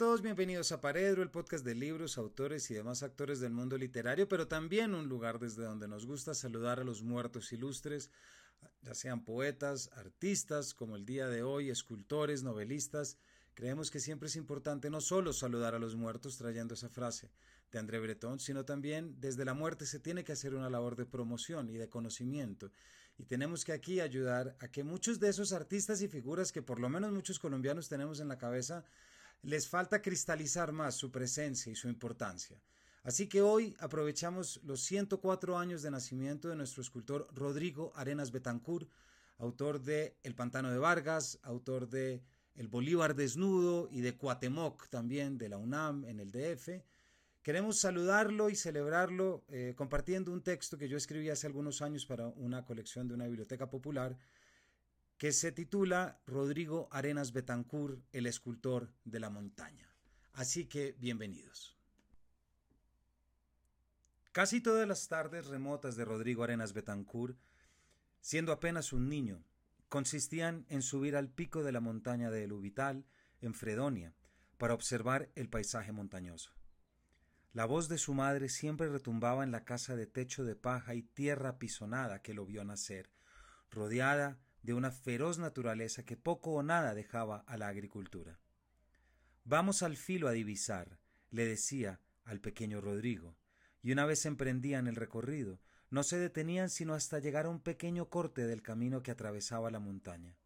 Todos, bienvenidos a Paredro, el podcast de libros, autores y demás actores del mundo literario, pero también un lugar desde donde nos gusta saludar a los muertos ilustres, ya sean poetas, artistas, como el día de hoy, escultores, novelistas. Creemos que siempre es importante no solo saludar a los muertos trayendo esa frase de André Breton, sino también desde la muerte se tiene que hacer una labor de promoción y de conocimiento. Y tenemos que aquí ayudar a que muchos de esos artistas y figuras que por lo menos muchos colombianos tenemos en la cabeza les falta cristalizar más su presencia y su importancia. Así que hoy aprovechamos los 104 años de nacimiento de nuestro escultor Rodrigo Arenas Betancourt, autor de El Pantano de Vargas, autor de El Bolívar Desnudo y de Cuatemoc también de la UNAM en el DF. Queremos saludarlo y celebrarlo eh, compartiendo un texto que yo escribí hace algunos años para una colección de una biblioteca popular que se titula Rodrigo Arenas Betancourt, el escultor de la montaña. Así que bienvenidos. Casi todas las tardes remotas de Rodrigo Arenas Betancourt, siendo apenas un niño, consistían en subir al pico de la montaña de El Ubital, en Fredonia, para observar el paisaje montañoso. La voz de su madre siempre retumbaba en la casa de techo de paja y tierra apisonada que lo vio nacer, rodeada de una feroz naturaleza que poco o nada dejaba a la agricultura. Vamos al filo a divisar, le decía al pequeño Rodrigo, y una vez emprendían el recorrido, no se detenían sino hasta llegar a un pequeño corte del camino que atravesaba la montaña.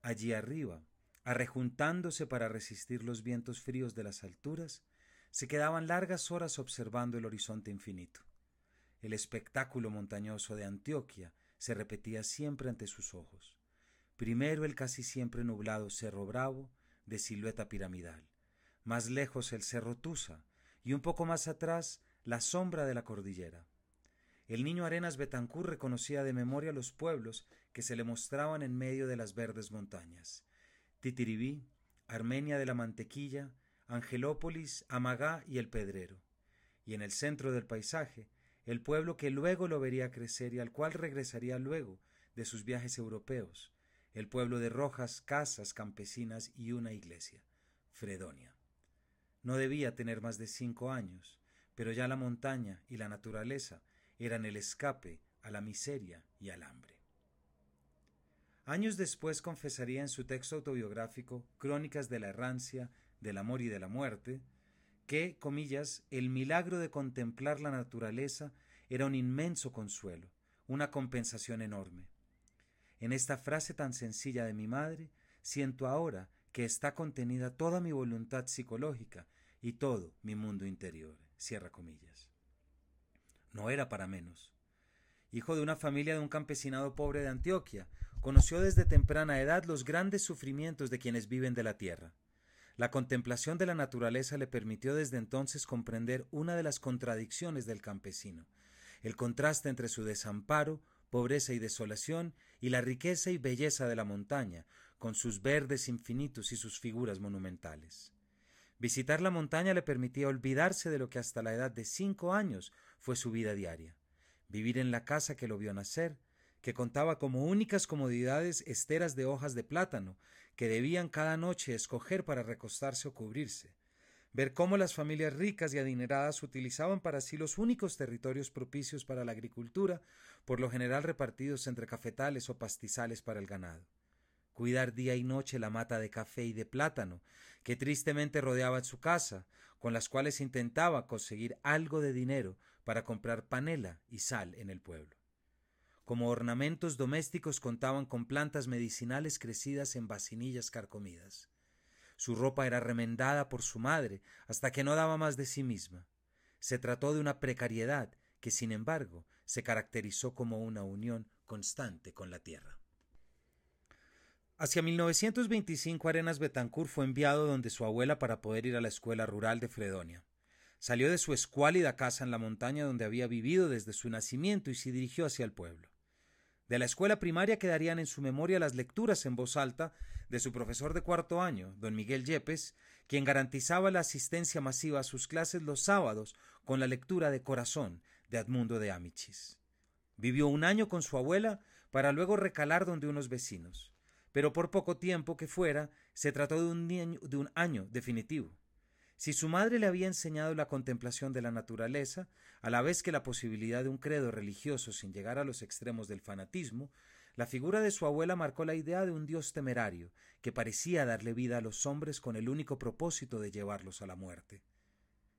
Allí arriba, arrejuntándose para resistir los vientos fríos de las alturas, se quedaban largas horas observando el horizonte infinito. El espectáculo montañoso de Antioquia se repetía siempre ante sus ojos. Primero el casi siempre nublado Cerro Bravo, de silueta piramidal, más lejos el Cerro Tusa, y un poco más atrás la sombra de la cordillera. El niño Arenas Betancur reconocía de memoria los pueblos que se le mostraban en medio de las verdes montañas. Titiribí, Armenia de la Mantequilla, Angelópolis, Amagá y El Pedrero. Y en el centro del paisaje, el pueblo que luego lo vería crecer y al cual regresaría luego de sus viajes europeos, el pueblo de rojas casas campesinas y una iglesia, Fredonia. No debía tener más de cinco años, pero ya la montaña y la naturaleza eran el escape a la miseria y al hambre. Años después confesaría en su texto autobiográfico Crónicas de la errancia, del amor y de la muerte, que, comillas, el milagro de contemplar la naturaleza era un inmenso consuelo, una compensación enorme. En esta frase tan sencilla de mi madre, siento ahora que está contenida toda mi voluntad psicológica y todo mi mundo interior. Cierra comillas. No era para menos. Hijo de una familia de un campesinado pobre de Antioquia, conoció desde temprana edad los grandes sufrimientos de quienes viven de la tierra. La contemplación de la naturaleza le permitió desde entonces comprender una de las contradicciones del campesino, el contraste entre su desamparo, pobreza y desolación, y la riqueza y belleza de la montaña, con sus verdes infinitos y sus figuras monumentales. Visitar la montaña le permitía olvidarse de lo que hasta la edad de cinco años fue su vida diaria, vivir en la casa que lo vio nacer, que contaba como únicas comodidades esteras de hojas de plátano, que debían cada noche escoger para recostarse o cubrirse, ver cómo las familias ricas y adineradas utilizaban para sí los únicos territorios propicios para la agricultura, por lo general repartidos entre cafetales o pastizales para el ganado, cuidar día y noche la mata de café y de plátano, que tristemente rodeaba su casa, con las cuales intentaba conseguir algo de dinero para comprar panela y sal en el pueblo. Como ornamentos domésticos contaban con plantas medicinales crecidas en vacinillas carcomidas. Su ropa era remendada por su madre hasta que no daba más de sí misma. Se trató de una precariedad que, sin embargo, se caracterizó como una unión constante con la tierra. Hacia 1925 Arenas Betancourt fue enviado donde su abuela para poder ir a la escuela rural de Fredonia. Salió de su escuálida casa en la montaña donde había vivido desde su nacimiento y se dirigió hacia el pueblo. De la escuela primaria quedarían en su memoria las lecturas en voz alta de su profesor de cuarto año, don Miguel Yepes, quien garantizaba la asistencia masiva a sus clases los sábados con la lectura de Corazón de Edmundo de Amichis. Vivió un año con su abuela para luego recalar donde unos vecinos, pero por poco tiempo que fuera, se trató de un, de un año definitivo. Si su madre le había enseñado la contemplación de la naturaleza, a la vez que la posibilidad de un credo religioso sin llegar a los extremos del fanatismo, la figura de su abuela marcó la idea de un Dios temerario, que parecía darle vida a los hombres con el único propósito de llevarlos a la muerte.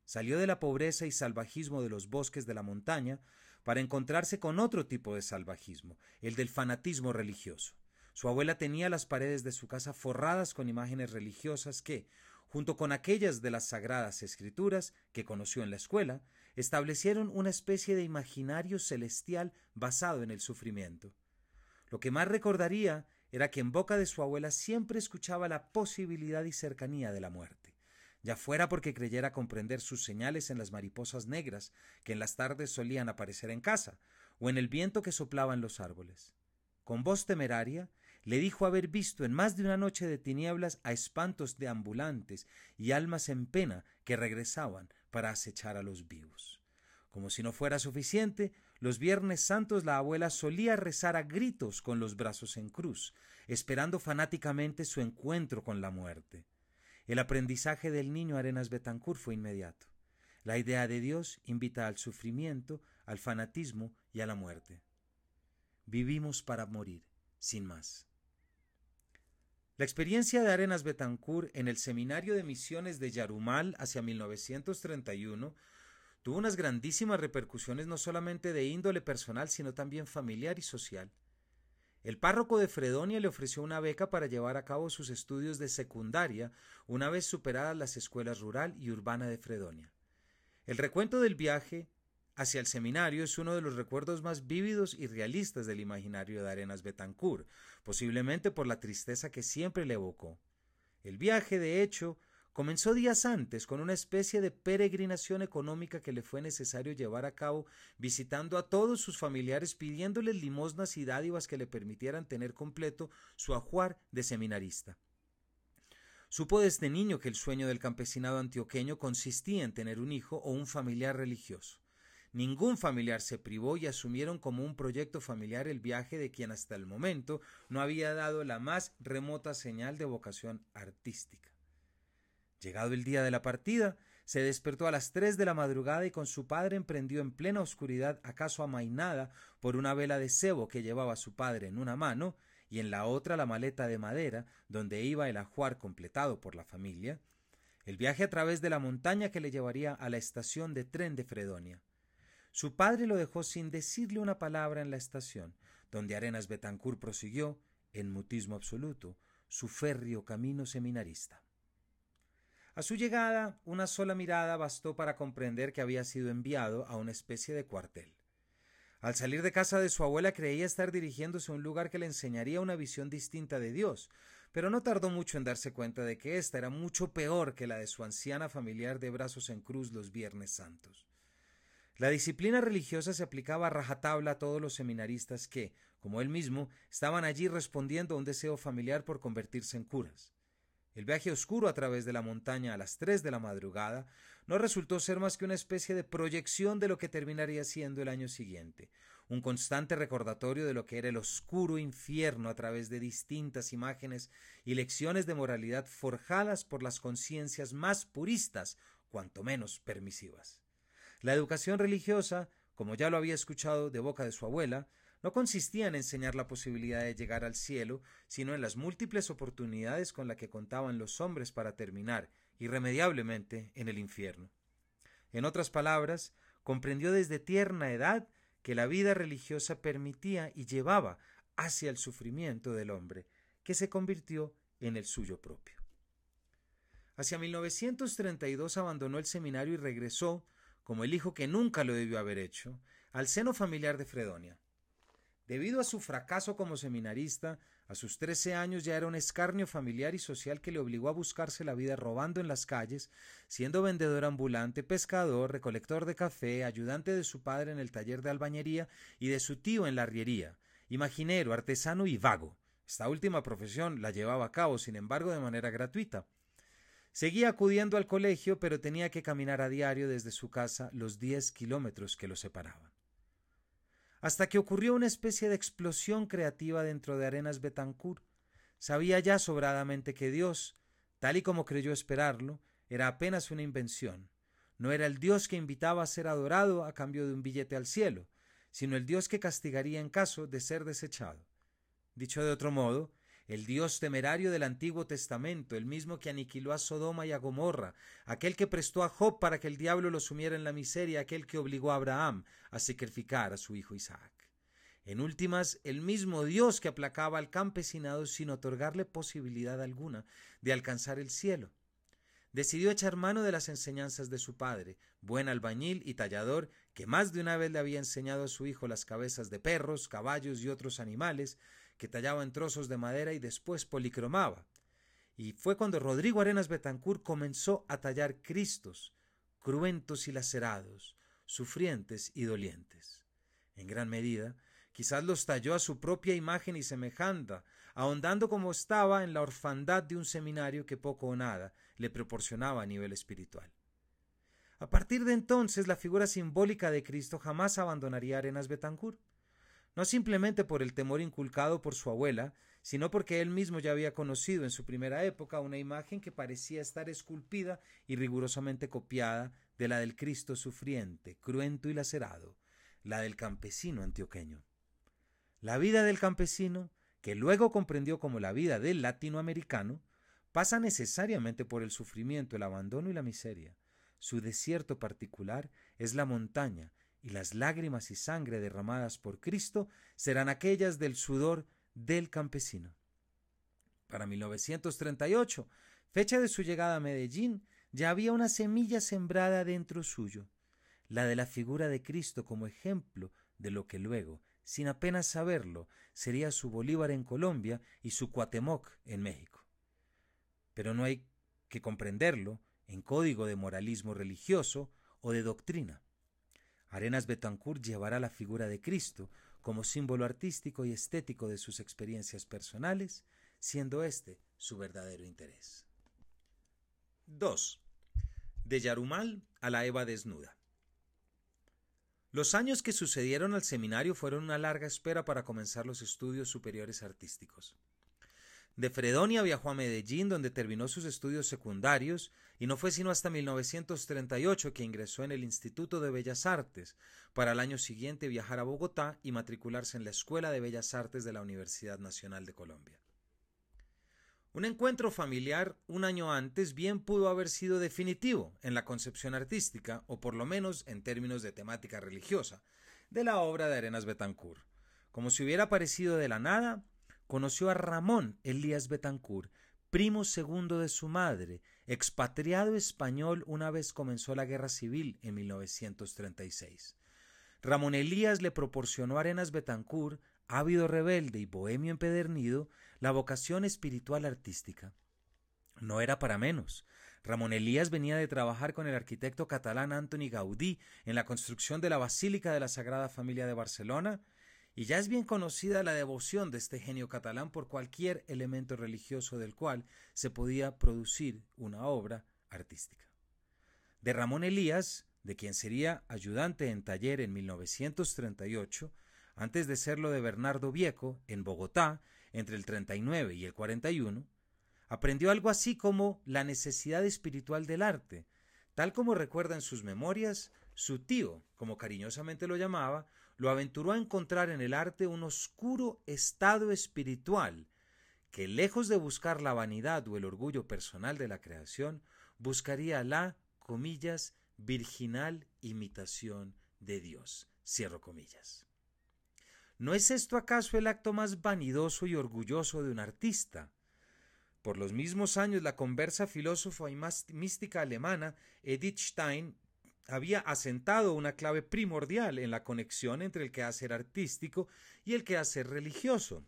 Salió de la pobreza y salvajismo de los bosques de la montaña para encontrarse con otro tipo de salvajismo, el del fanatismo religioso. Su abuela tenía las paredes de su casa forradas con imágenes religiosas que, junto con aquellas de las sagradas escrituras que conoció en la escuela, establecieron una especie de imaginario celestial basado en el sufrimiento. Lo que más recordaría era que en boca de su abuela siempre escuchaba la posibilidad y cercanía de la muerte, ya fuera porque creyera comprender sus señales en las mariposas negras que en las tardes solían aparecer en casa, o en el viento que soplaba en los árboles. Con voz temeraria, le dijo haber visto en más de una noche de tinieblas a espantos de ambulantes y almas en pena que regresaban para acechar a los vivos. Como si no fuera suficiente, los viernes santos la abuela solía rezar a gritos con los brazos en cruz, esperando fanáticamente su encuentro con la muerte. El aprendizaje del niño Arenas Betancourt fue inmediato. La idea de Dios invita al sufrimiento, al fanatismo y a la muerte. Vivimos para morir, sin más. La experiencia de Arenas Betancourt en el Seminario de Misiones de Yarumal hacia 1931 tuvo unas grandísimas repercusiones no solamente de índole personal, sino también familiar y social. El párroco de Fredonia le ofreció una beca para llevar a cabo sus estudios de secundaria una vez superadas las escuelas rural y urbana de Fredonia. El recuento del viaje hacia el seminario es uno de los recuerdos más vívidos y realistas del imaginario de Arenas Betancourt, posiblemente por la tristeza que siempre le evocó. El viaje, de hecho, comenzó días antes con una especie de peregrinación económica que le fue necesario llevar a cabo, visitando a todos sus familiares pidiéndoles limosnas y dádivas que le permitieran tener completo su ajuar de seminarista. Supo desde niño que el sueño del campesinado antioqueño consistía en tener un hijo o un familiar religioso. Ningún familiar se privó y asumieron como un proyecto familiar el viaje de quien hasta el momento no había dado la más remota señal de vocación artística. Llegado el día de la partida, se despertó a las tres de la madrugada y con su padre emprendió en plena oscuridad, acaso amainada por una vela de cebo que llevaba su padre en una mano y en la otra la maleta de madera donde iba el ajuar completado por la familia, el viaje a través de la montaña que le llevaría a la estación de tren de Fredonia. Su padre lo dejó sin decirle una palabra en la estación, donde Arenas Betancourt prosiguió, en mutismo absoluto, su férreo camino seminarista. A su llegada, una sola mirada bastó para comprender que había sido enviado a una especie de cuartel. Al salir de casa de su abuela creía estar dirigiéndose a un lugar que le enseñaría una visión distinta de Dios, pero no tardó mucho en darse cuenta de que ésta era mucho peor que la de su anciana familiar de brazos en cruz los Viernes Santos. La disciplina religiosa se aplicaba a rajatabla a todos los seminaristas que, como él mismo, estaban allí respondiendo a un deseo familiar por convertirse en curas. El viaje oscuro a través de la montaña a las tres de la madrugada no resultó ser más que una especie de proyección de lo que terminaría siendo el año siguiente, un constante recordatorio de lo que era el oscuro infierno a través de distintas imágenes y lecciones de moralidad forjadas por las conciencias más puristas, cuanto menos permisivas. La educación religiosa, como ya lo había escuchado de boca de su abuela, no consistía en enseñar la posibilidad de llegar al cielo, sino en las múltiples oportunidades con las que contaban los hombres para terminar, irremediablemente, en el infierno. En otras palabras, comprendió desde tierna edad que la vida religiosa permitía y llevaba hacia el sufrimiento del hombre, que se convirtió en el suyo propio. Hacia 1932 abandonó el seminario y regresó, como el hijo que nunca lo debió haber hecho, al seno familiar de Fredonia. Debido a su fracaso como seminarista, a sus trece años ya era un escarnio familiar y social que le obligó a buscarse la vida robando en las calles, siendo vendedor ambulante, pescador, recolector de café, ayudante de su padre en el taller de albañería y de su tío en la arriería, imaginero, artesano y vago. Esta última profesión la llevaba a cabo, sin embargo, de manera gratuita. Seguía acudiendo al colegio, pero tenía que caminar a diario desde su casa los diez kilómetros que lo separaban. Hasta que ocurrió una especie de explosión creativa dentro de Arenas Betancourt. Sabía ya sobradamente que Dios, tal y como creyó esperarlo, era apenas una invención. No era el Dios que invitaba a ser adorado a cambio de un billete al cielo, sino el Dios que castigaría en caso de ser desechado. Dicho de otro modo, el Dios temerario del Antiguo Testamento, el mismo que aniquiló a Sodoma y a Gomorra, aquel que prestó a Job para que el diablo lo sumiera en la miseria, aquel que obligó a Abraham a sacrificar a su hijo Isaac. En últimas, el mismo Dios que aplacaba al campesinado sin otorgarle posibilidad alguna de alcanzar el cielo. Decidió echar mano de las enseñanzas de su padre, buen albañil y tallador, que más de una vez le había enseñado a su hijo las cabezas de perros, caballos y otros animales, que tallaba en trozos de madera y después policromaba. Y fue cuando Rodrigo Arenas Betancourt comenzó a tallar cristos, cruentos y lacerados, sufrientes y dolientes. En gran medida, quizás los talló a su propia imagen y semejanza, ahondando como estaba en la orfandad de un seminario que poco o nada le proporcionaba a nivel espiritual. A partir de entonces, la figura simbólica de Cristo jamás abandonaría Arenas Betancourt, no simplemente por el temor inculcado por su abuela, sino porque él mismo ya había conocido en su primera época una imagen que parecía estar esculpida y rigurosamente copiada de la del Cristo sufriente, cruento y lacerado, la del campesino antioqueño. La vida del campesino, que luego comprendió como la vida del latinoamericano, pasa necesariamente por el sufrimiento, el abandono y la miseria. Su desierto particular es la montaña, y las lágrimas y sangre derramadas por Cristo serán aquellas del sudor del campesino. Para 1938, fecha de su llegada a Medellín, ya había una semilla sembrada dentro suyo, la de la figura de Cristo como ejemplo de lo que luego sin apenas saberlo, sería su Bolívar en Colombia y su Cuatemoc en México. Pero no hay que comprenderlo en código de moralismo religioso o de doctrina. Arenas Betancourt llevará la figura de Cristo como símbolo artístico y estético de sus experiencias personales, siendo este su verdadero interés. 2. De Yarumal a la Eva desnuda. Los años que sucedieron al seminario fueron una larga espera para comenzar los estudios superiores artísticos. De Fredonia viajó a Medellín, donde terminó sus estudios secundarios, y no fue sino hasta 1938 que ingresó en el Instituto de Bellas Artes, para el año siguiente viajar a Bogotá y matricularse en la Escuela de Bellas Artes de la Universidad Nacional de Colombia. Un encuentro familiar un año antes bien pudo haber sido definitivo en la concepción artística, o por lo menos en términos de temática religiosa, de la obra de Arenas Betancourt. Como si hubiera aparecido de la nada, conoció a Ramón Elías Betancourt, primo segundo de su madre, expatriado español una vez comenzó la guerra civil en 1936. Ramón Elías le proporcionó a Arenas Betancourt ávido rebelde y bohemio empedernido, la vocación espiritual artística. No era para menos. Ramón Elías venía de trabajar con el arquitecto catalán Antoni Gaudí en la construcción de la Basílica de la Sagrada Familia de Barcelona, y ya es bien conocida la devoción de este genio catalán por cualquier elemento religioso del cual se podía producir una obra artística. De Ramón Elías, de quien sería ayudante en taller en 1938, antes de serlo de Bernardo Vieco, en Bogotá, entre el 39 y el 41, aprendió algo así como la necesidad espiritual del arte, tal como recuerda en sus memorias, su tío, como cariñosamente lo llamaba, lo aventuró a encontrar en el arte un oscuro estado espiritual que, lejos de buscar la vanidad o el orgullo personal de la creación, buscaría la, comillas, virginal imitación de Dios. Cierro comillas. ¿No es esto acaso el acto más vanidoso y orgulloso de un artista? Por los mismos años, la conversa filósofa y mística alemana Edith Stein había asentado una clave primordial en la conexión entre el quehacer artístico y el quehacer religioso.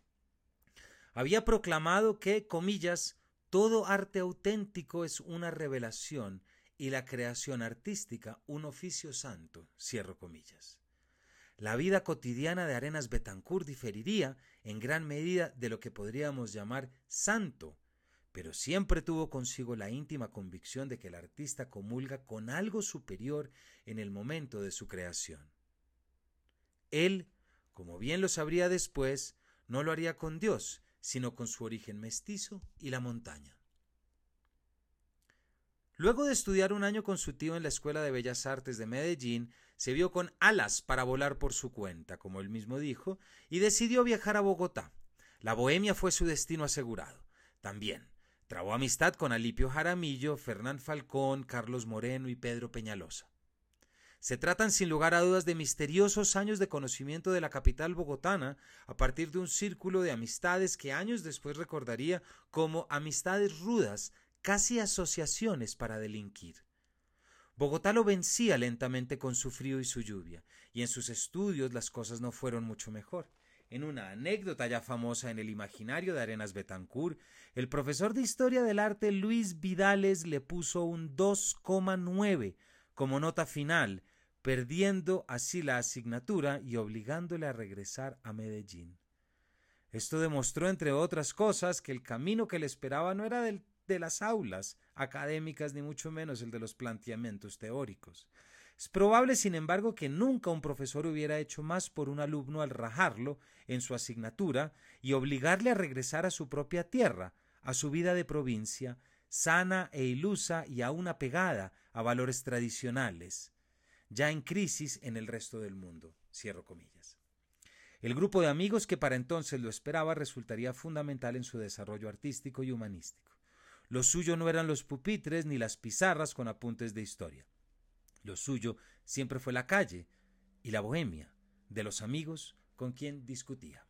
Había proclamado que, comillas, todo arte auténtico es una revelación y la creación artística un oficio santo, cierro comillas. La vida cotidiana de Arenas Betancourt diferiría en gran medida de lo que podríamos llamar santo, pero siempre tuvo consigo la íntima convicción de que el artista comulga con algo superior en el momento de su creación. Él, como bien lo sabría después, no lo haría con Dios, sino con su origen mestizo y la montaña. Luego de estudiar un año con su tío en la Escuela de Bellas Artes de Medellín, se vio con alas para volar por su cuenta, como él mismo dijo, y decidió viajar a Bogotá. La bohemia fue su destino asegurado. También trabó amistad con Alipio Jaramillo, Fernán Falcón, Carlos Moreno y Pedro Peñalosa. Se tratan sin lugar a dudas de misteriosos años de conocimiento de la capital bogotana a partir de un círculo de amistades que años después recordaría como amistades rudas, casi asociaciones para delinquir. Bogotá lo vencía lentamente con su frío y su lluvia, y en sus estudios las cosas no fueron mucho mejor. En una anécdota ya famosa en el imaginario de Arenas Betancourt, el profesor de Historia del Arte Luis Vidales le puso un 2,9 como nota final perdiendo así la asignatura y obligándole a regresar a Medellín. Esto demostró, entre otras cosas, que el camino que le esperaba no era del, de las aulas académicas ni mucho menos el de los planteamientos teóricos. Es probable, sin embargo, que nunca un profesor hubiera hecho más por un alumno al rajarlo en su asignatura y obligarle a regresar a su propia tierra, a su vida de provincia, sana e ilusa y aún apegada a valores tradicionales, ya en crisis en el resto del mundo. Cierro comillas. El grupo de amigos que para entonces lo esperaba resultaría fundamental en su desarrollo artístico y humanístico. Lo suyo no eran los pupitres ni las pizarras con apuntes de historia. Lo suyo siempre fue la calle y la bohemia de los amigos con quien discutía.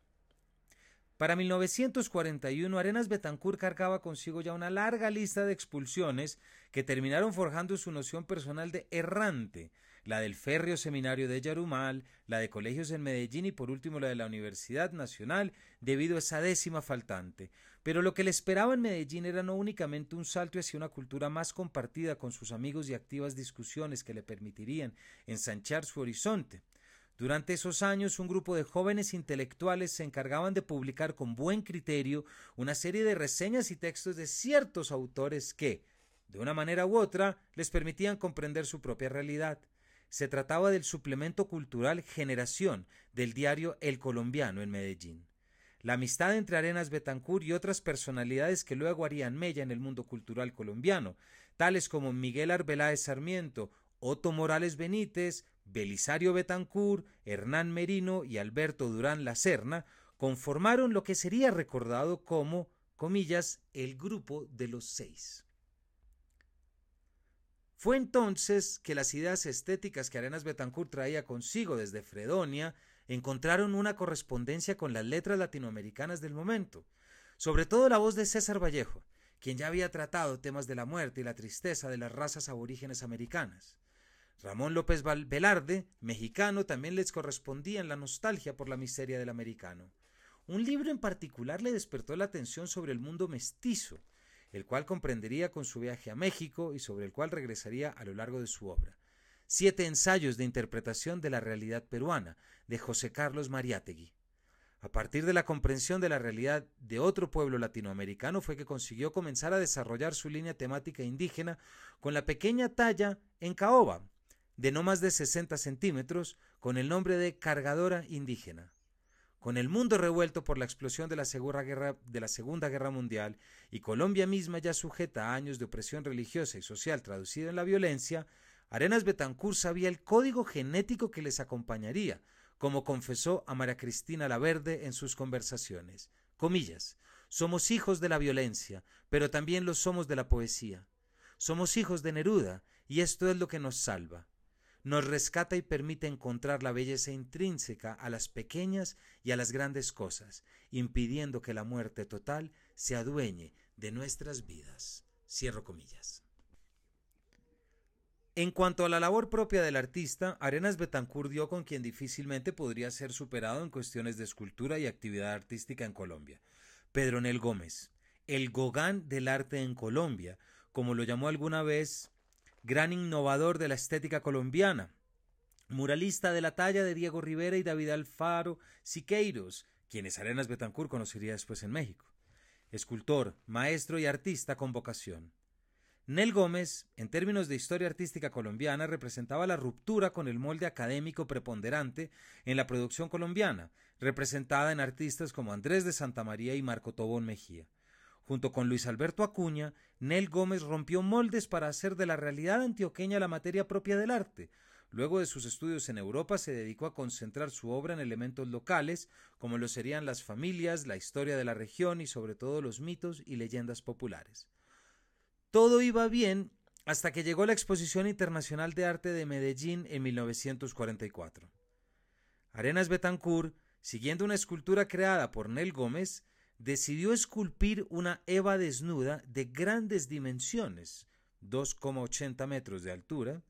Para 1941, Arenas Betancourt cargaba consigo ya una larga lista de expulsiones que terminaron forjando su noción personal de errante, la del férreo seminario de Yarumal, la de colegios en Medellín y por último la de la Universidad Nacional, debido a esa décima faltante. Pero lo que le esperaba en Medellín era no únicamente un salto hacia una cultura más compartida con sus amigos y activas discusiones que le permitirían ensanchar su horizonte. Durante esos años, un grupo de jóvenes intelectuales se encargaban de publicar con buen criterio una serie de reseñas y textos de ciertos autores que, de una manera u otra, les permitían comprender su propia realidad. Se trataba del suplemento cultural Generación del diario El Colombiano en Medellín. La amistad entre Arenas Betancourt y otras personalidades que luego harían mella en el mundo cultural colombiano, tales como Miguel Arbeláez Sarmiento, Otto Morales Benítez, Belisario Betancourt, Hernán Merino y Alberto Durán La Serna, conformaron lo que sería recordado como, comillas, el grupo de los seis. Fue entonces que las ideas estéticas que Arenas Betancourt traía consigo desde Fredonia encontraron una correspondencia con las letras latinoamericanas del momento, sobre todo la voz de César Vallejo, quien ya había tratado temas de la muerte y la tristeza de las razas aborígenes americanas. Ramón López Velarde, mexicano, también les correspondía en la nostalgia por la miseria del americano. Un libro en particular le despertó la atención sobre el mundo mestizo, el cual comprendería con su viaje a México y sobre el cual regresaría a lo largo de su obra. Siete ensayos de interpretación de la realidad peruana, de José Carlos Mariátegui. A partir de la comprensión de la realidad de otro pueblo latinoamericano fue que consiguió comenzar a desarrollar su línea temática indígena con la pequeña talla en caoba, de no más de 60 centímetros, con el nombre de cargadora indígena. Con el mundo revuelto por la explosión de la, guerra, de la Segunda Guerra Mundial y Colombia misma ya sujeta a años de opresión religiosa y social traducida en la violencia, Arenas Betancourt sabía el código genético que les acompañaría, como confesó a María Cristina Laverde en sus conversaciones. Comillas, somos hijos de la violencia, pero también lo somos de la poesía. Somos hijos de Neruda, y esto es lo que nos salva nos rescata y permite encontrar la belleza intrínseca a las pequeñas y a las grandes cosas, impidiendo que la muerte total se adueñe de nuestras vidas. Cierro comillas. En cuanto a la labor propia del artista, Arenas Betancourt dio con quien difícilmente podría ser superado en cuestiones de escultura y actividad artística en Colombia. Pedro Nel Gómez, el Gogán del arte en Colombia, como lo llamó alguna vez gran innovador de la estética colombiana, muralista de la talla de Diego Rivera y David Alfaro Siqueiros, quienes Arenas Betancourt conocería después en México, escultor, maestro y artista con vocación. Nel Gómez, en términos de historia artística colombiana, representaba la ruptura con el molde académico preponderante en la producción colombiana, representada en artistas como Andrés de Santa María y Marco Tobón Mejía. Junto con Luis Alberto Acuña, Nel Gómez rompió moldes para hacer de la realidad antioqueña la materia propia del arte. Luego de sus estudios en Europa se dedicó a concentrar su obra en elementos locales, como lo serían las familias, la historia de la región y sobre todo los mitos y leyendas populares. Todo iba bien hasta que llegó la Exposición Internacional de Arte de Medellín en 1944. Arenas Betancourt, siguiendo una escultura creada por Nel Gómez, decidió esculpir una Eva desnuda de grandes dimensiones, 2,80 metros de altura,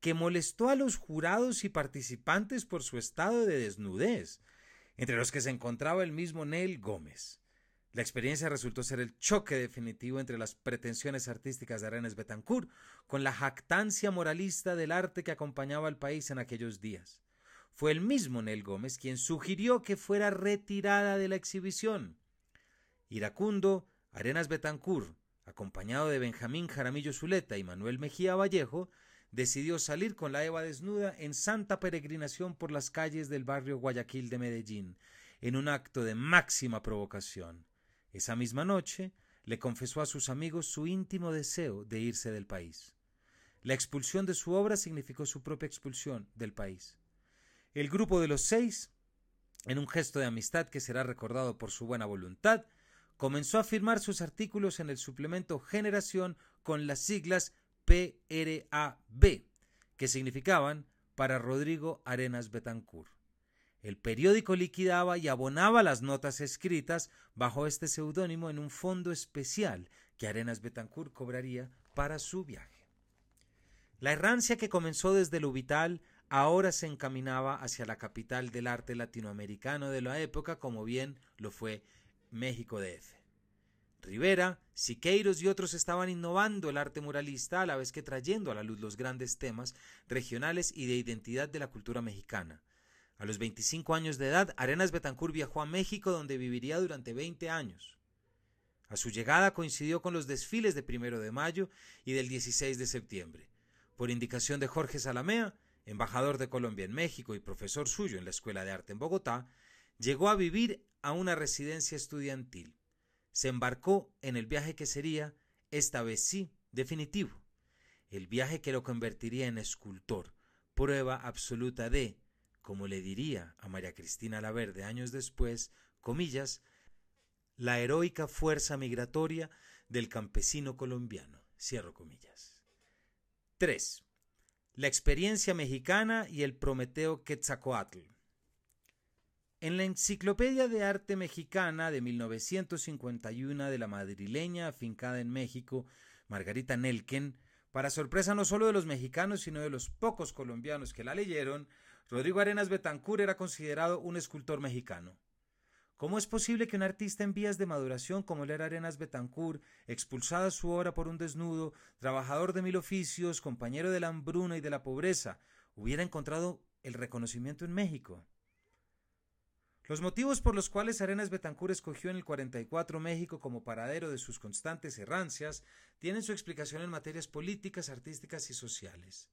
que molestó a los jurados y participantes por su estado de desnudez, entre los que se encontraba el mismo Nel Gómez. La experiencia resultó ser el choque definitivo entre las pretensiones artísticas de Arenas Betancourt con la jactancia moralista del arte que acompañaba al país en aquellos días. Fue el mismo Nel Gómez quien sugirió que fuera retirada de la exhibición. Iracundo Arenas Betancourt, acompañado de Benjamín Jaramillo Zuleta y Manuel Mejía Vallejo, decidió salir con la Eva desnuda en santa peregrinación por las calles del barrio Guayaquil de Medellín, en un acto de máxima provocación. Esa misma noche le confesó a sus amigos su íntimo deseo de irse del país. La expulsión de su obra significó su propia expulsión del país. El grupo de los seis, en un gesto de amistad que será recordado por su buena voluntad, comenzó a firmar sus artículos en el suplemento Generación con las siglas PRAB, que significaban para Rodrigo Arenas Betancourt. El periódico liquidaba y abonaba las notas escritas bajo este seudónimo en un fondo especial que Arenas Betancourt cobraría para su viaje. La errancia que comenzó desde Ubital ahora se encaminaba hacia la capital del arte latinoamericano de la época, como bien lo fue México DF. Rivera, Siqueiros y otros estaban innovando el arte muralista a la vez que trayendo a la luz los grandes temas regionales y de identidad de la cultura mexicana. A los 25 años de edad, Arenas Betancourt viajó a México donde viviría durante 20 años. A su llegada coincidió con los desfiles de primero de mayo y del 16 de septiembre. Por indicación de Jorge Salamea, embajador de Colombia en México y profesor suyo en la Escuela de Arte en Bogotá, llegó a vivir a una residencia estudiantil. Se embarcó en el viaje que sería, esta vez sí, definitivo. El viaje que lo convertiría en escultor, prueba absoluta de como le diría a María Cristina Laverde años después, comillas, la heroica fuerza migratoria del campesino colombiano. Cierro comillas. 3. La experiencia mexicana y el Prometeo Quetzalcoatl. En la Enciclopedia de Arte Mexicana de 1951 de la madrileña afincada en México, Margarita Nelken, para sorpresa no solo de los mexicanos, sino de los pocos colombianos que la leyeron, Rodrigo Arenas Betancourt era considerado un escultor mexicano. ¿Cómo es posible que un artista en vías de maduración como era Arenas Betancourt, expulsada su obra por un desnudo, trabajador de mil oficios, compañero de la hambruna y de la pobreza, hubiera encontrado el reconocimiento en México? Los motivos por los cuales Arenas Betancourt escogió en el 44 México como paradero de sus constantes errancias tienen su explicación en materias políticas, artísticas y sociales.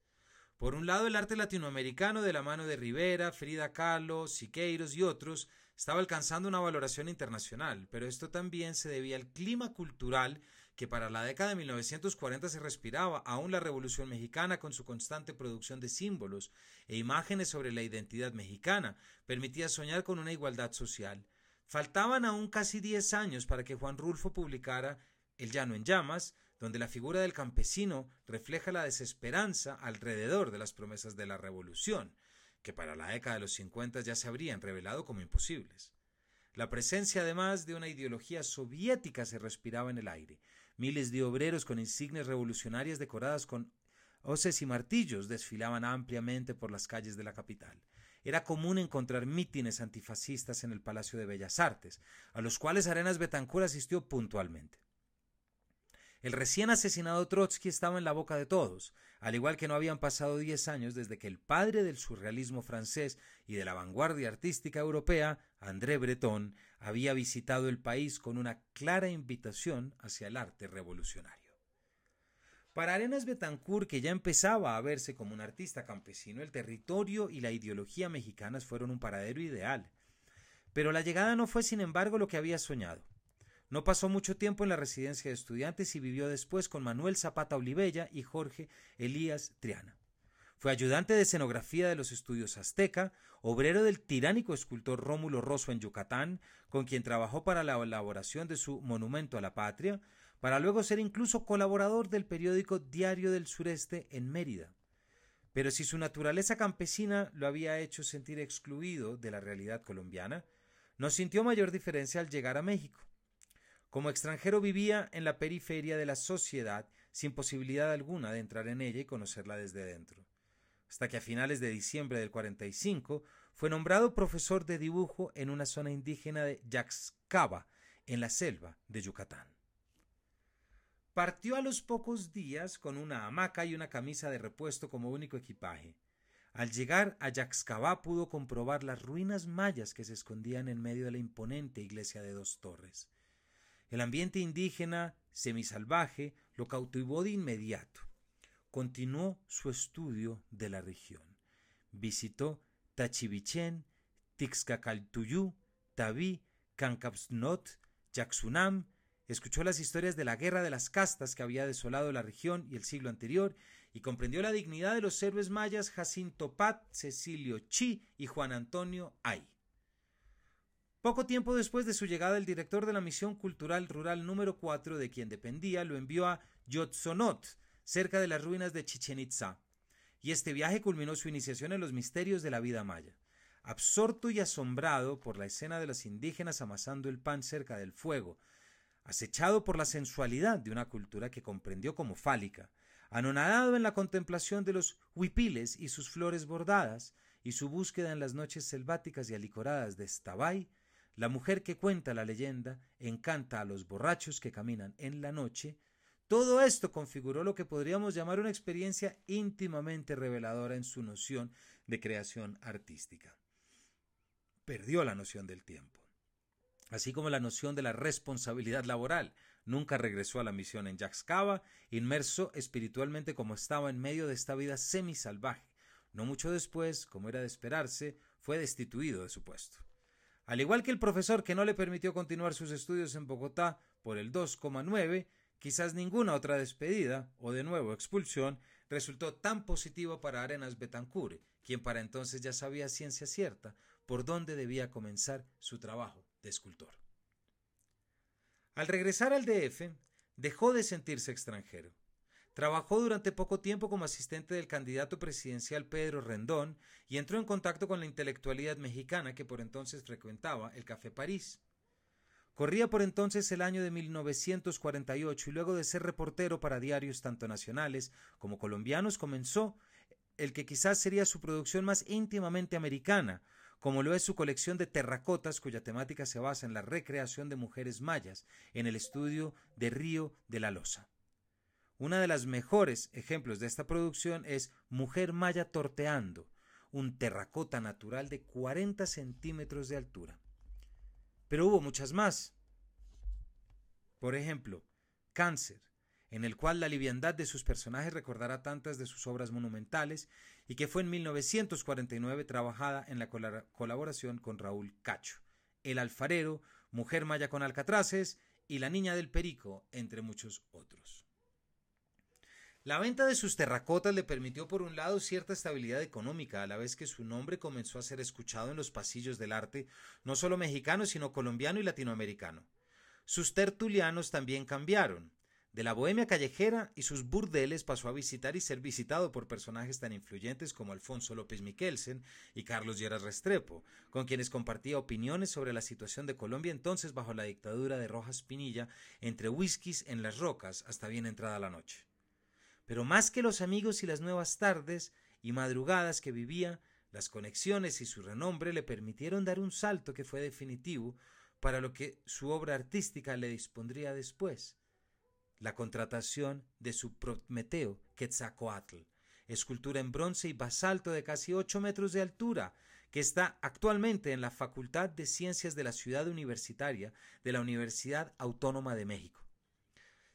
Por un lado, el arte latinoamericano de la mano de Rivera, Frida Kahlo, Siqueiros y otros estaba alcanzando una valoración internacional, pero esto también se debía al clima cultural que para la década de 1940 se respiraba, aún la Revolución Mexicana con su constante producción de símbolos e imágenes sobre la identidad mexicana permitía soñar con una igualdad social. Faltaban aún casi diez años para que Juan Rulfo publicara El Llano en Llamas, donde la figura del campesino refleja la desesperanza alrededor de las promesas de la revolución, que para la década de los 50 ya se habrían revelado como imposibles. La presencia además de una ideología soviética se respiraba en el aire. Miles de obreros con insignias revolucionarias decoradas con hoces y martillos desfilaban ampliamente por las calles de la capital. Era común encontrar mítines antifascistas en el Palacio de Bellas Artes, a los cuales Arenas Betancourt asistió puntualmente. El recién asesinado Trotsky estaba en la boca de todos, al igual que no habían pasado diez años desde que el padre del surrealismo francés y de la vanguardia artística europea, André Breton, había visitado el país con una clara invitación hacia el arte revolucionario. Para Arenas Betancourt, que ya empezaba a verse como un artista campesino, el territorio y la ideología mexicanas fueron un paradero ideal. Pero la llegada no fue, sin embargo, lo que había soñado. No pasó mucho tiempo en la residencia de estudiantes y vivió después con Manuel Zapata Olivella y Jorge Elías Triana. Fue ayudante de escenografía de los estudios Azteca, obrero del tiránico escultor Rómulo Rosso en Yucatán, con quien trabajó para la elaboración de su Monumento a la Patria, para luego ser incluso colaborador del periódico Diario del Sureste en Mérida. Pero si su naturaleza campesina lo había hecho sentir excluido de la realidad colombiana, no sintió mayor diferencia al llegar a México. Como extranjero vivía en la periferia de la sociedad sin posibilidad alguna de entrar en ella y conocerla desde dentro. Hasta que a finales de diciembre del 45 fue nombrado profesor de dibujo en una zona indígena de Yaxcaba, en la selva de Yucatán. Partió a los pocos días con una hamaca y una camisa de repuesto como único equipaje. Al llegar a Yaxcabá pudo comprobar las ruinas mayas que se escondían en medio de la imponente iglesia de dos torres. El ambiente indígena, semisalvaje, lo cautivó de inmediato. Continuó su estudio de la región. Visitó Tachibichen, Tixcacaltuyú, Tabí, Cancapsnot, Yaxunam, escuchó las historias de la guerra de las castas que había desolado la región y el siglo anterior, y comprendió la dignidad de los héroes mayas Jacinto Pat, Cecilio Chi y Juan Antonio Ay. Poco tiempo después de su llegada, el director de la Misión Cultural Rural número 4, de quien dependía, lo envió a Yotzonot, cerca de las ruinas de Chichen Itza, y este viaje culminó su iniciación en los misterios de la vida maya. Absorto y asombrado por la escena de los indígenas amasando el pan cerca del fuego, acechado por la sensualidad de una cultura que comprendió como fálica, anonadado en la contemplación de los huipiles y sus flores bordadas, y su búsqueda en las noches selváticas y alicoradas de Stabay, la mujer que cuenta la leyenda encanta a los borrachos que caminan en la noche. Todo esto configuró lo que podríamos llamar una experiencia íntimamente reveladora en su noción de creación artística. Perdió la noción del tiempo así como la noción de la responsabilidad laboral. Nunca regresó a la misión en Yaxcaba, inmerso espiritualmente como estaba en medio de esta vida semisalvaje. No mucho después, como era de esperarse, fue destituido de su puesto. Al igual que el profesor que no le permitió continuar sus estudios en Bogotá por el 2,9, quizás ninguna otra despedida o de nuevo expulsión resultó tan positiva para Arenas Betancourt, quien para entonces ya sabía ciencia cierta por dónde debía comenzar su trabajo de escultor. Al regresar al DF, dejó de sentirse extranjero. Trabajó durante poco tiempo como asistente del candidato presidencial Pedro Rendón y entró en contacto con la intelectualidad mexicana que por entonces frecuentaba el Café París. Corría por entonces el año de 1948 y luego de ser reportero para diarios tanto nacionales como colombianos comenzó el que quizás sería su producción más íntimamente americana, como lo es su colección de terracotas cuya temática se basa en la recreación de mujeres mayas en el estudio de Río de la Loza. Una de las mejores ejemplos de esta producción es Mujer Maya Torteando, un terracota natural de 40 centímetros de altura. Pero hubo muchas más. Por ejemplo, Cáncer, en el cual la liviandad de sus personajes recordará tantas de sus obras monumentales y que fue en 1949 trabajada en la colaboración con Raúl Cacho, El alfarero, Mujer Maya con Alcatraces y La Niña del Perico, entre muchos otros. La venta de sus terracotas le permitió por un lado cierta estabilidad económica, a la vez que su nombre comenzó a ser escuchado en los pasillos del arte, no solo mexicano, sino colombiano y latinoamericano. Sus tertulianos también cambiaron. De la bohemia callejera y sus burdeles pasó a visitar y ser visitado por personajes tan influyentes como Alfonso López Miquelsen y Carlos Lleras Restrepo, con quienes compartía opiniones sobre la situación de Colombia entonces bajo la dictadura de Rojas Pinilla, entre whiskies en las rocas hasta bien entrada la noche. Pero más que los amigos y las nuevas tardes y madrugadas que vivía, las conexiones y su renombre le permitieron dar un salto que fue definitivo para lo que su obra artística le dispondría después la contratación de su Prometeo Quetzalcoatl, escultura en bronce y basalto de casi 8 metros de altura, que está actualmente en la Facultad de Ciencias de la Ciudad Universitaria de la Universidad Autónoma de México.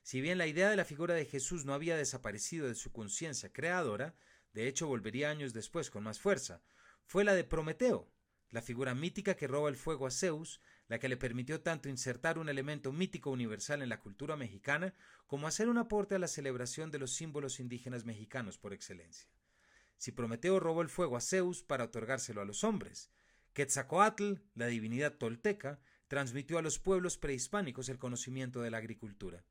Si bien la idea de la figura de Jesús no había desaparecido de su conciencia creadora, de hecho volvería años después con más fuerza, fue la de Prometeo, la figura mítica que roba el fuego a Zeus, la que le permitió tanto insertar un elemento mítico universal en la cultura mexicana como hacer un aporte a la celebración de los símbolos indígenas mexicanos por excelencia. Si Prometeo robó el fuego a Zeus para otorgárselo a los hombres, Quetzalcoatl, la divinidad tolteca, transmitió a los pueblos prehispánicos el conocimiento de la agricultura.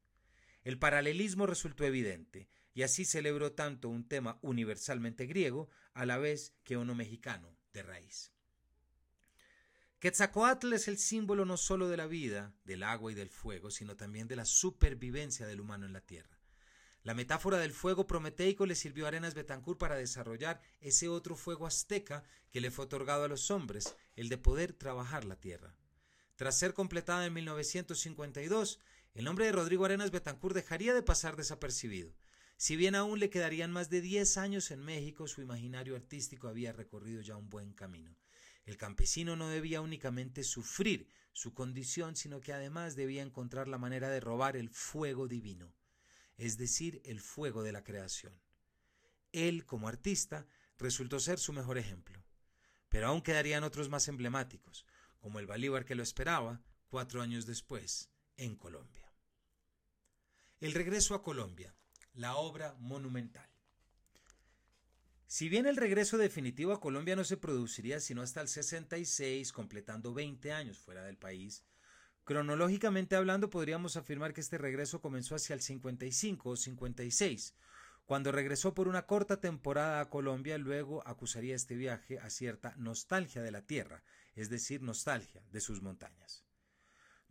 El paralelismo resultó evidente, y así celebró tanto un tema universalmente griego a la vez que uno mexicano de raíz. Quetzalcoatl es el símbolo no solo de la vida, del agua y del fuego, sino también de la supervivencia del humano en la tierra. La metáfora del fuego prometeico le sirvió a Arenas Betancourt para desarrollar ese otro fuego azteca que le fue otorgado a los hombres, el de poder trabajar la tierra. Tras ser completada en 1952, el nombre de Rodrigo Arenas Betancourt dejaría de pasar desapercibido. Si bien aún le quedarían más de 10 años en México, su imaginario artístico había recorrido ya un buen camino. El campesino no debía únicamente sufrir su condición, sino que además debía encontrar la manera de robar el fuego divino es decir, el fuego de la creación. Él, como artista, resultó ser su mejor ejemplo. Pero aún quedarían otros más emblemáticos, como el Bolívar que lo esperaba cuatro años después, en Colombia. El regreso a Colombia, la obra monumental. Si bien el regreso definitivo a Colombia no se produciría sino hasta el 66, completando 20 años fuera del país, Cronológicamente hablando, podríamos afirmar que este regreso comenzó hacia el 55 o 56, cuando regresó por una corta temporada a Colombia, luego acusaría este viaje a cierta nostalgia de la tierra, es decir, nostalgia de sus montañas.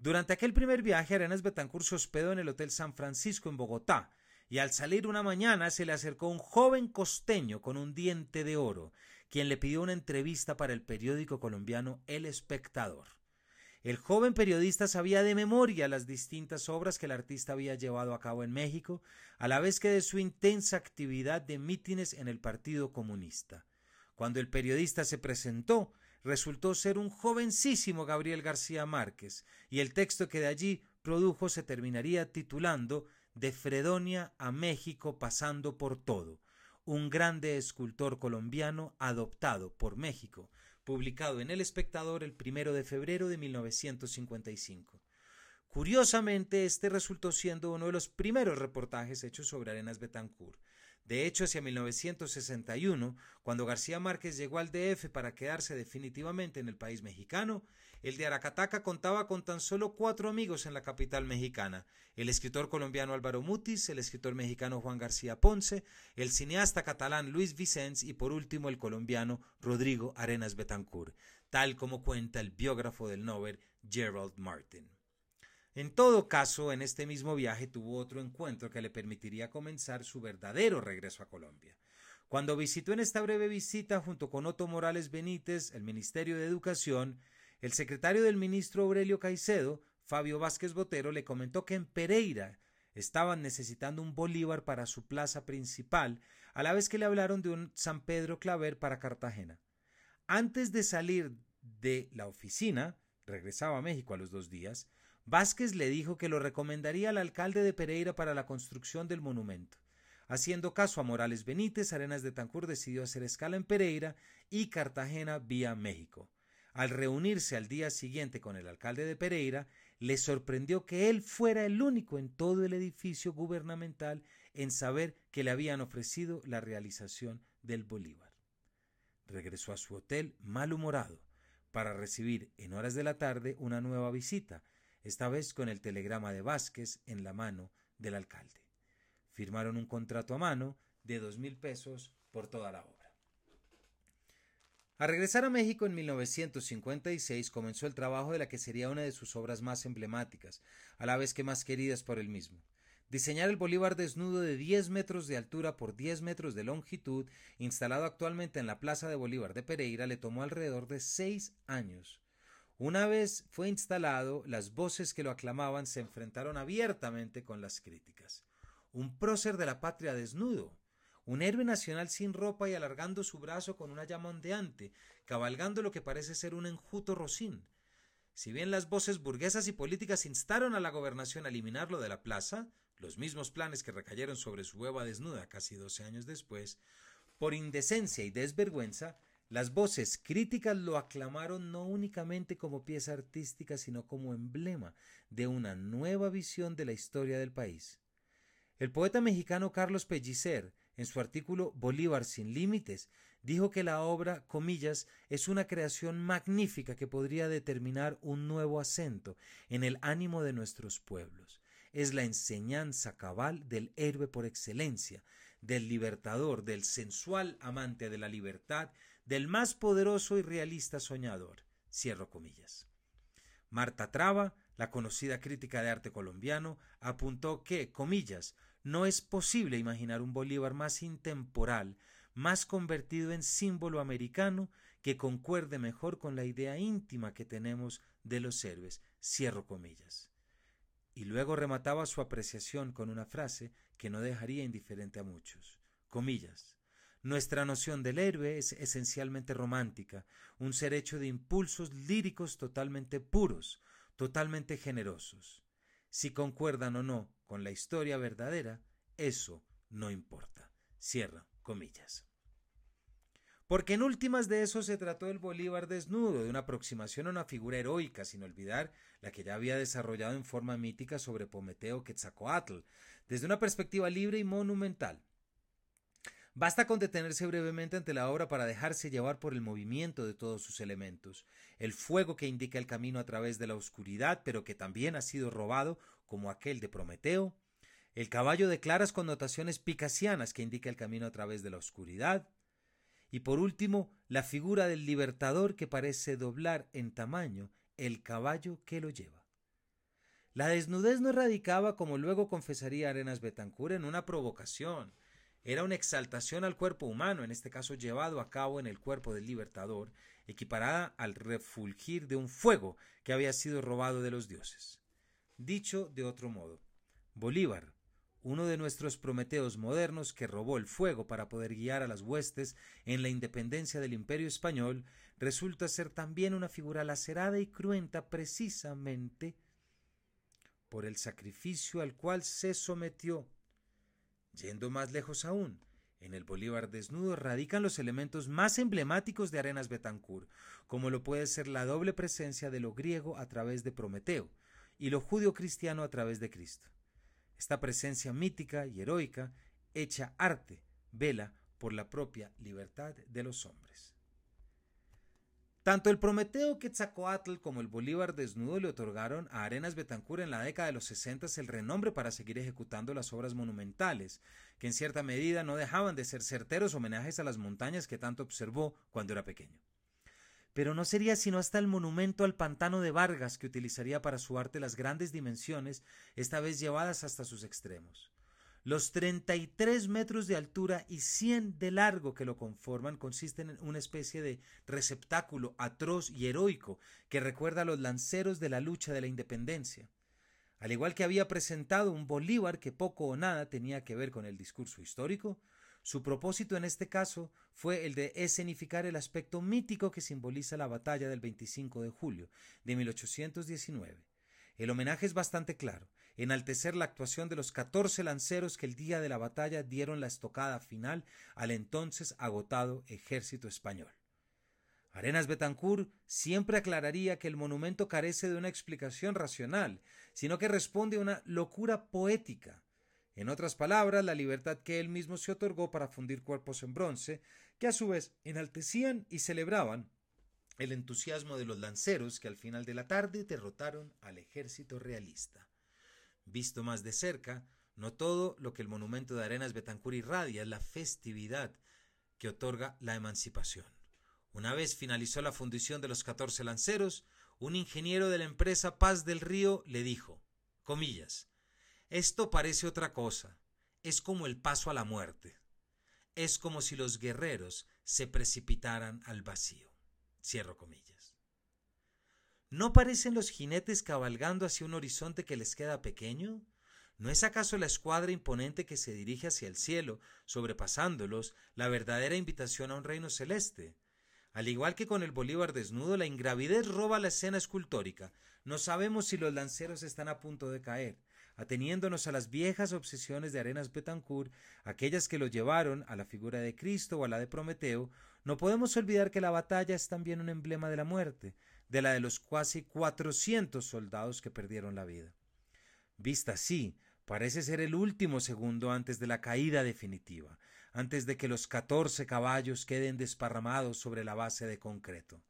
Durante aquel primer viaje, Arenas Betancourt se hospedó en el Hotel San Francisco en Bogotá, y al salir una mañana se le acercó un joven costeño con un diente de oro, quien le pidió una entrevista para el periódico colombiano El Espectador. El joven periodista sabía de memoria las distintas obras que el artista había llevado a cabo en México, a la vez que de su intensa actividad de mítines en el Partido Comunista. Cuando el periodista se presentó, resultó ser un jovencísimo Gabriel García Márquez, y el texto que de allí produjo se terminaría titulando De Fredonia a México pasando por todo, un grande escultor colombiano adoptado por México, publicado en El Espectador el primero de febrero de 1955. Curiosamente, este resultó siendo uno de los primeros reportajes hechos sobre Arenas Betancourt. De hecho, hacia 1961, cuando García Márquez llegó al DF para quedarse definitivamente en el país mexicano, el de Aracataca contaba con tan solo cuatro amigos en la capital mexicana, el escritor colombiano Álvaro Mutis, el escritor mexicano Juan García Ponce, el cineasta catalán Luis Vicens y por último el colombiano Rodrigo Arenas Betancourt, tal como cuenta el biógrafo del Nobel Gerald Martin. En todo caso, en este mismo viaje tuvo otro encuentro que le permitiría comenzar su verdadero regreso a Colombia. Cuando visitó en esta breve visita junto con Otto Morales Benítez el Ministerio de Educación, el secretario del ministro Aurelio Caicedo, Fabio Vázquez Botero, le comentó que en Pereira estaban necesitando un bolívar para su plaza principal, a la vez que le hablaron de un San Pedro Claver para Cartagena. Antes de salir de la oficina, regresaba a México a los dos días, Vázquez le dijo que lo recomendaría al alcalde de Pereira para la construcción del monumento. Haciendo caso a Morales Benítez, Arenas de Tancur decidió hacer escala en Pereira y Cartagena vía México. Al reunirse al día siguiente con el alcalde de Pereira, le sorprendió que él fuera el único en todo el edificio gubernamental en saber que le habían ofrecido la realización del Bolívar. Regresó a su hotel malhumorado para recibir en horas de la tarde una nueva visita, esta vez con el telegrama de Vázquez en la mano del alcalde. Firmaron un contrato a mano de dos mil pesos por toda la obra. Al regresar a México en 1956 comenzó el trabajo de la que sería una de sus obras más emblemáticas, a la vez que más queridas por él mismo. Diseñar el Bolívar desnudo de 10 metros de altura por 10 metros de longitud, instalado actualmente en la Plaza de Bolívar de Pereira, le tomó alrededor de seis años. Una vez fue instalado, las voces que lo aclamaban se enfrentaron abiertamente con las críticas. Un prócer de la patria desnudo, un héroe nacional sin ropa y alargando su brazo con una llama ondeante, cabalgando lo que parece ser un enjuto rocín. Si bien las voces burguesas y políticas instaron a la gobernación a eliminarlo de la plaza, los mismos planes que recayeron sobre su hueva desnuda casi doce años después, por indecencia y desvergüenza, las voces críticas lo aclamaron no únicamente como pieza artística, sino como emblema de una nueva visión de la historia del país. El poeta mexicano Carlos Pellicer, en su artículo Bolívar sin límites, dijo que la obra, comillas, es una creación magnífica que podría determinar un nuevo acento en el ánimo de nuestros pueblos. Es la enseñanza cabal del héroe por excelencia, del libertador, del sensual amante de la libertad, del más poderoso y realista soñador. Cierro comillas. Marta Traba, la conocida crítica de arte colombiano, apuntó que, comillas, no es posible imaginar un Bolívar más intemporal, más convertido en símbolo americano, que concuerde mejor con la idea íntima que tenemos de los héroes. Cierro comillas. Y luego remataba su apreciación con una frase que no dejaría indiferente a muchos. Comillas. Nuestra noción del héroe es esencialmente romántica, un ser hecho de impulsos líricos totalmente puros, totalmente generosos. Si concuerdan o no con la historia verdadera, eso no importa. Cierra comillas. Porque en últimas de eso se trató el Bolívar desnudo, de una aproximación a una figura heroica, sin olvidar la que ya había desarrollado en forma mítica sobre Prometeo Quetzalcoatl, desde una perspectiva libre y monumental. Basta con detenerse brevemente ante la obra para dejarse llevar por el movimiento de todos sus elementos, el fuego que indica el camino a través de la oscuridad, pero que también ha sido robado, como aquel de Prometeo, el caballo de claras connotaciones picasianas que indica el camino a través de la oscuridad, y por último, la figura del libertador que parece doblar en tamaño el caballo que lo lleva. La desnudez no radicaba, como luego confesaría Arenas Betancur, en una provocación, era una exaltación al cuerpo humano, en este caso llevado a cabo en el cuerpo del libertador, equiparada al refulgir de un fuego que había sido robado de los dioses. Dicho de otro modo, Bolívar, uno de nuestros Prometeos modernos que robó el fuego para poder guiar a las huestes en la independencia del imperio español, resulta ser también una figura lacerada y cruenta precisamente por el sacrificio al cual se sometió Yendo más lejos aún, en el Bolívar desnudo radican los elementos más emblemáticos de Arenas Betancourt, como lo puede ser la doble presencia de lo griego a través de Prometeo y lo judío cristiano a través de Cristo. Esta presencia mítica y heroica, hecha arte, vela por la propia libertad de los hombres. Tanto el Prometeo Quetzalcoatl como el Bolívar desnudo le otorgaron a Arenas Betancur en la década de los 60 el renombre para seguir ejecutando las obras monumentales, que en cierta medida no dejaban de ser certeros homenajes a las montañas que tanto observó cuando era pequeño. Pero no sería sino hasta el monumento al pantano de Vargas que utilizaría para su arte las grandes dimensiones, esta vez llevadas hasta sus extremos. Los 33 metros de altura y 100 de largo que lo conforman consisten en una especie de receptáculo atroz y heroico que recuerda a los lanceros de la lucha de la independencia. Al igual que había presentado un Bolívar que poco o nada tenía que ver con el discurso histórico, su propósito en este caso fue el de escenificar el aspecto mítico que simboliza la batalla del 25 de julio de 1819. El homenaje es bastante claro enaltecer la actuación de los catorce lanceros que el día de la batalla dieron la estocada final al entonces agotado ejército español. Arenas Betancourt siempre aclararía que el monumento carece de una explicación racional, sino que responde a una locura poética. En otras palabras, la libertad que él mismo se otorgó para fundir cuerpos en bronce, que a su vez enaltecían y celebraban el entusiasmo de los lanceros que al final de la tarde derrotaron al ejército realista. Visto más de cerca, no todo lo que el monumento de Arenas Betancur irradia es la festividad que otorga la emancipación. Una vez finalizó la fundición de los catorce lanceros, un ingeniero de la empresa Paz del Río le dijo, comillas, esto parece otra cosa, es como el paso a la muerte, es como si los guerreros se precipitaran al vacío. Cierro comillas. ¿No parecen los jinetes cabalgando hacia un horizonte que les queda pequeño? ¿No es acaso la escuadra imponente que se dirige hacia el cielo, sobrepasándolos, la verdadera invitación a un reino celeste? Al igual que con el Bolívar desnudo, la ingravidez roba la escena escultórica. No sabemos si los lanceros están a punto de caer. ateniéndonos a las viejas obsesiones de Arenas Betancourt, aquellas que lo llevaron a la figura de Cristo o a la de Prometeo, no podemos olvidar que la batalla es también un emblema de la muerte, de la de los casi cuatrocientos soldados que perdieron la vida. Vista así, parece ser el último segundo antes de la caída definitiva, antes de que los catorce caballos queden desparramados sobre la base de concreto.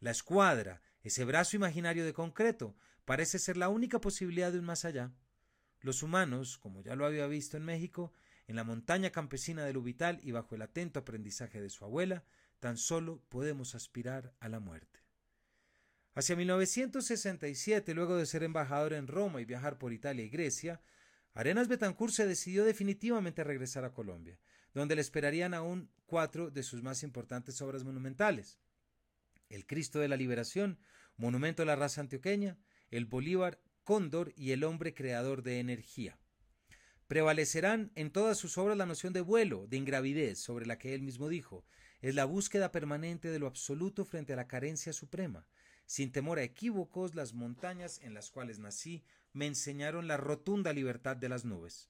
La escuadra, ese brazo imaginario de concreto, parece ser la única posibilidad de un más allá. Los humanos, como ya lo había visto en México, en la montaña campesina del Ubital y bajo el atento aprendizaje de su abuela, tan solo podemos aspirar a la muerte. Hacia 1967, luego de ser embajador en Roma y viajar por Italia y Grecia, Arenas Betancourt se decidió definitivamente a regresar a Colombia, donde le esperarían aún cuatro de sus más importantes obras monumentales. El Cristo de la Liberación, Monumento a la Raza Antioqueña, el Bolívar Cóndor y el Hombre Creador de Energía. Prevalecerán en todas sus obras la noción de vuelo, de ingravidez, sobre la que él mismo dijo, es la búsqueda permanente de lo absoluto frente a la carencia suprema. Sin temor a equívocos, las montañas en las cuales nací me enseñaron la rotunda libertad de las nubes.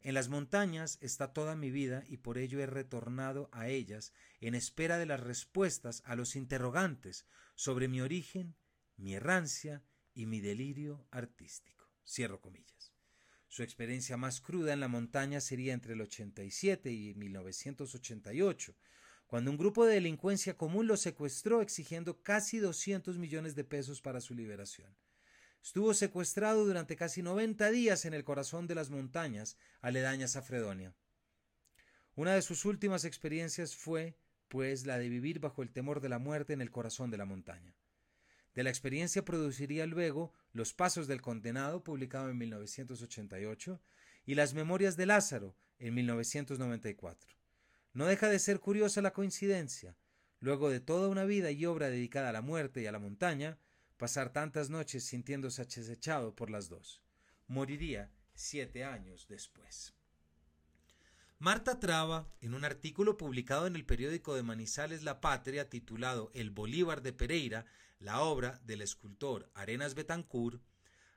En las montañas está toda mi vida y por ello he retornado a ellas en espera de las respuestas a los interrogantes sobre mi origen, mi errancia y mi delirio artístico. Cierro comillas. Su experiencia más cruda en la montaña sería entre el 87 y 1988, cuando un grupo de delincuencia común lo secuestró exigiendo casi 200 millones de pesos para su liberación. Estuvo secuestrado durante casi 90 días en el corazón de las montañas aledañas a Fredonia. Una de sus últimas experiencias fue, pues, la de vivir bajo el temor de la muerte en el corazón de la montaña. De la experiencia produciría luego Los Pasos del Condenado, publicado en 1988, y Las Memorias de Lázaro, en 1994. No deja de ser curiosa la coincidencia. Luego de toda una vida y obra dedicada a la muerte y a la montaña, pasar tantas noches sintiéndose acechado por las dos. Moriría siete años después. Marta Traba, en un artículo publicado en el periódico de Manizales La Patria titulado El Bolívar de Pereira, la obra del escultor Arenas Betancourt,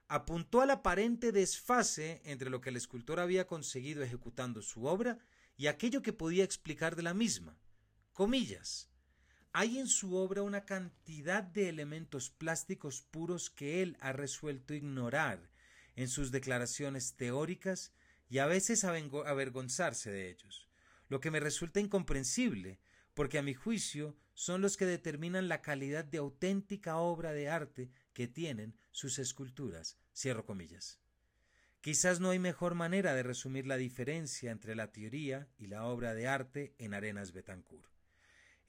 apuntó al aparente desfase entre lo que el escultor había conseguido ejecutando su obra y aquello que podía explicar de la misma. Comillas. Hay en su obra una cantidad de elementos plásticos puros que él ha resuelto ignorar en sus declaraciones teóricas y a veces avergonzarse de ellos, lo que me resulta incomprensible, porque a mi juicio son los que determinan la calidad de auténtica obra de arte que tienen sus esculturas. Cierro comillas. Quizás no hay mejor manera de resumir la diferencia entre la teoría y la obra de arte en Arenas Betancourt.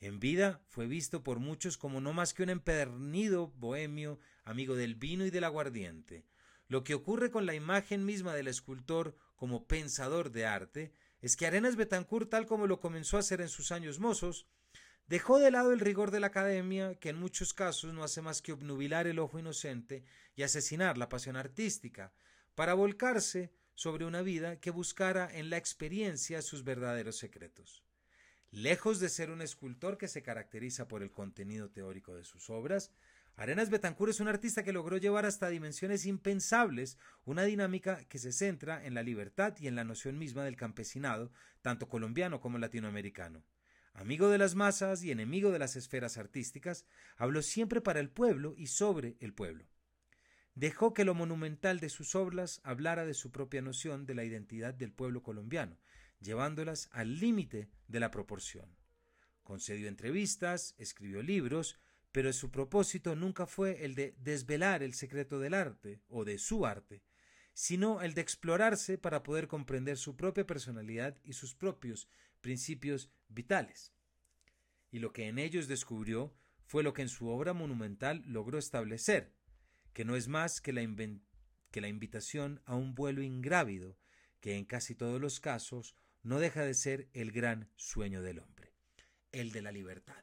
En vida fue visto por muchos como no más que un empedernido bohemio, amigo del vino y del aguardiente. Lo que ocurre con la imagen misma del escultor como pensador de arte es que Arenas Betancourt, tal como lo comenzó a hacer en sus años mozos, dejó de lado el rigor de la academia, que en muchos casos no hace más que obnubilar el ojo inocente y asesinar la pasión artística, para volcarse sobre una vida que buscara en la experiencia sus verdaderos secretos. Lejos de ser un escultor que se caracteriza por el contenido teórico de sus obras, Arenas Betancourt es un artista que logró llevar hasta dimensiones impensables una dinámica que se centra en la libertad y en la noción misma del campesinado, tanto colombiano como latinoamericano. Amigo de las masas y enemigo de las esferas artísticas, habló siempre para el pueblo y sobre el pueblo. Dejó que lo monumental de sus obras hablara de su propia noción de la identidad del pueblo colombiano, llevándolas al límite de la proporción. Concedió entrevistas, escribió libros, pero su propósito nunca fue el de desvelar el secreto del arte o de su arte, sino el de explorarse para poder comprender su propia personalidad y sus propios principios vitales. Y lo que en ellos descubrió fue lo que en su obra monumental logró establecer, que no es más que la, invitación a un vuelo ingrávido, que en casi todos los casos no deja de ser el gran sueño del hombre, el de la libertad.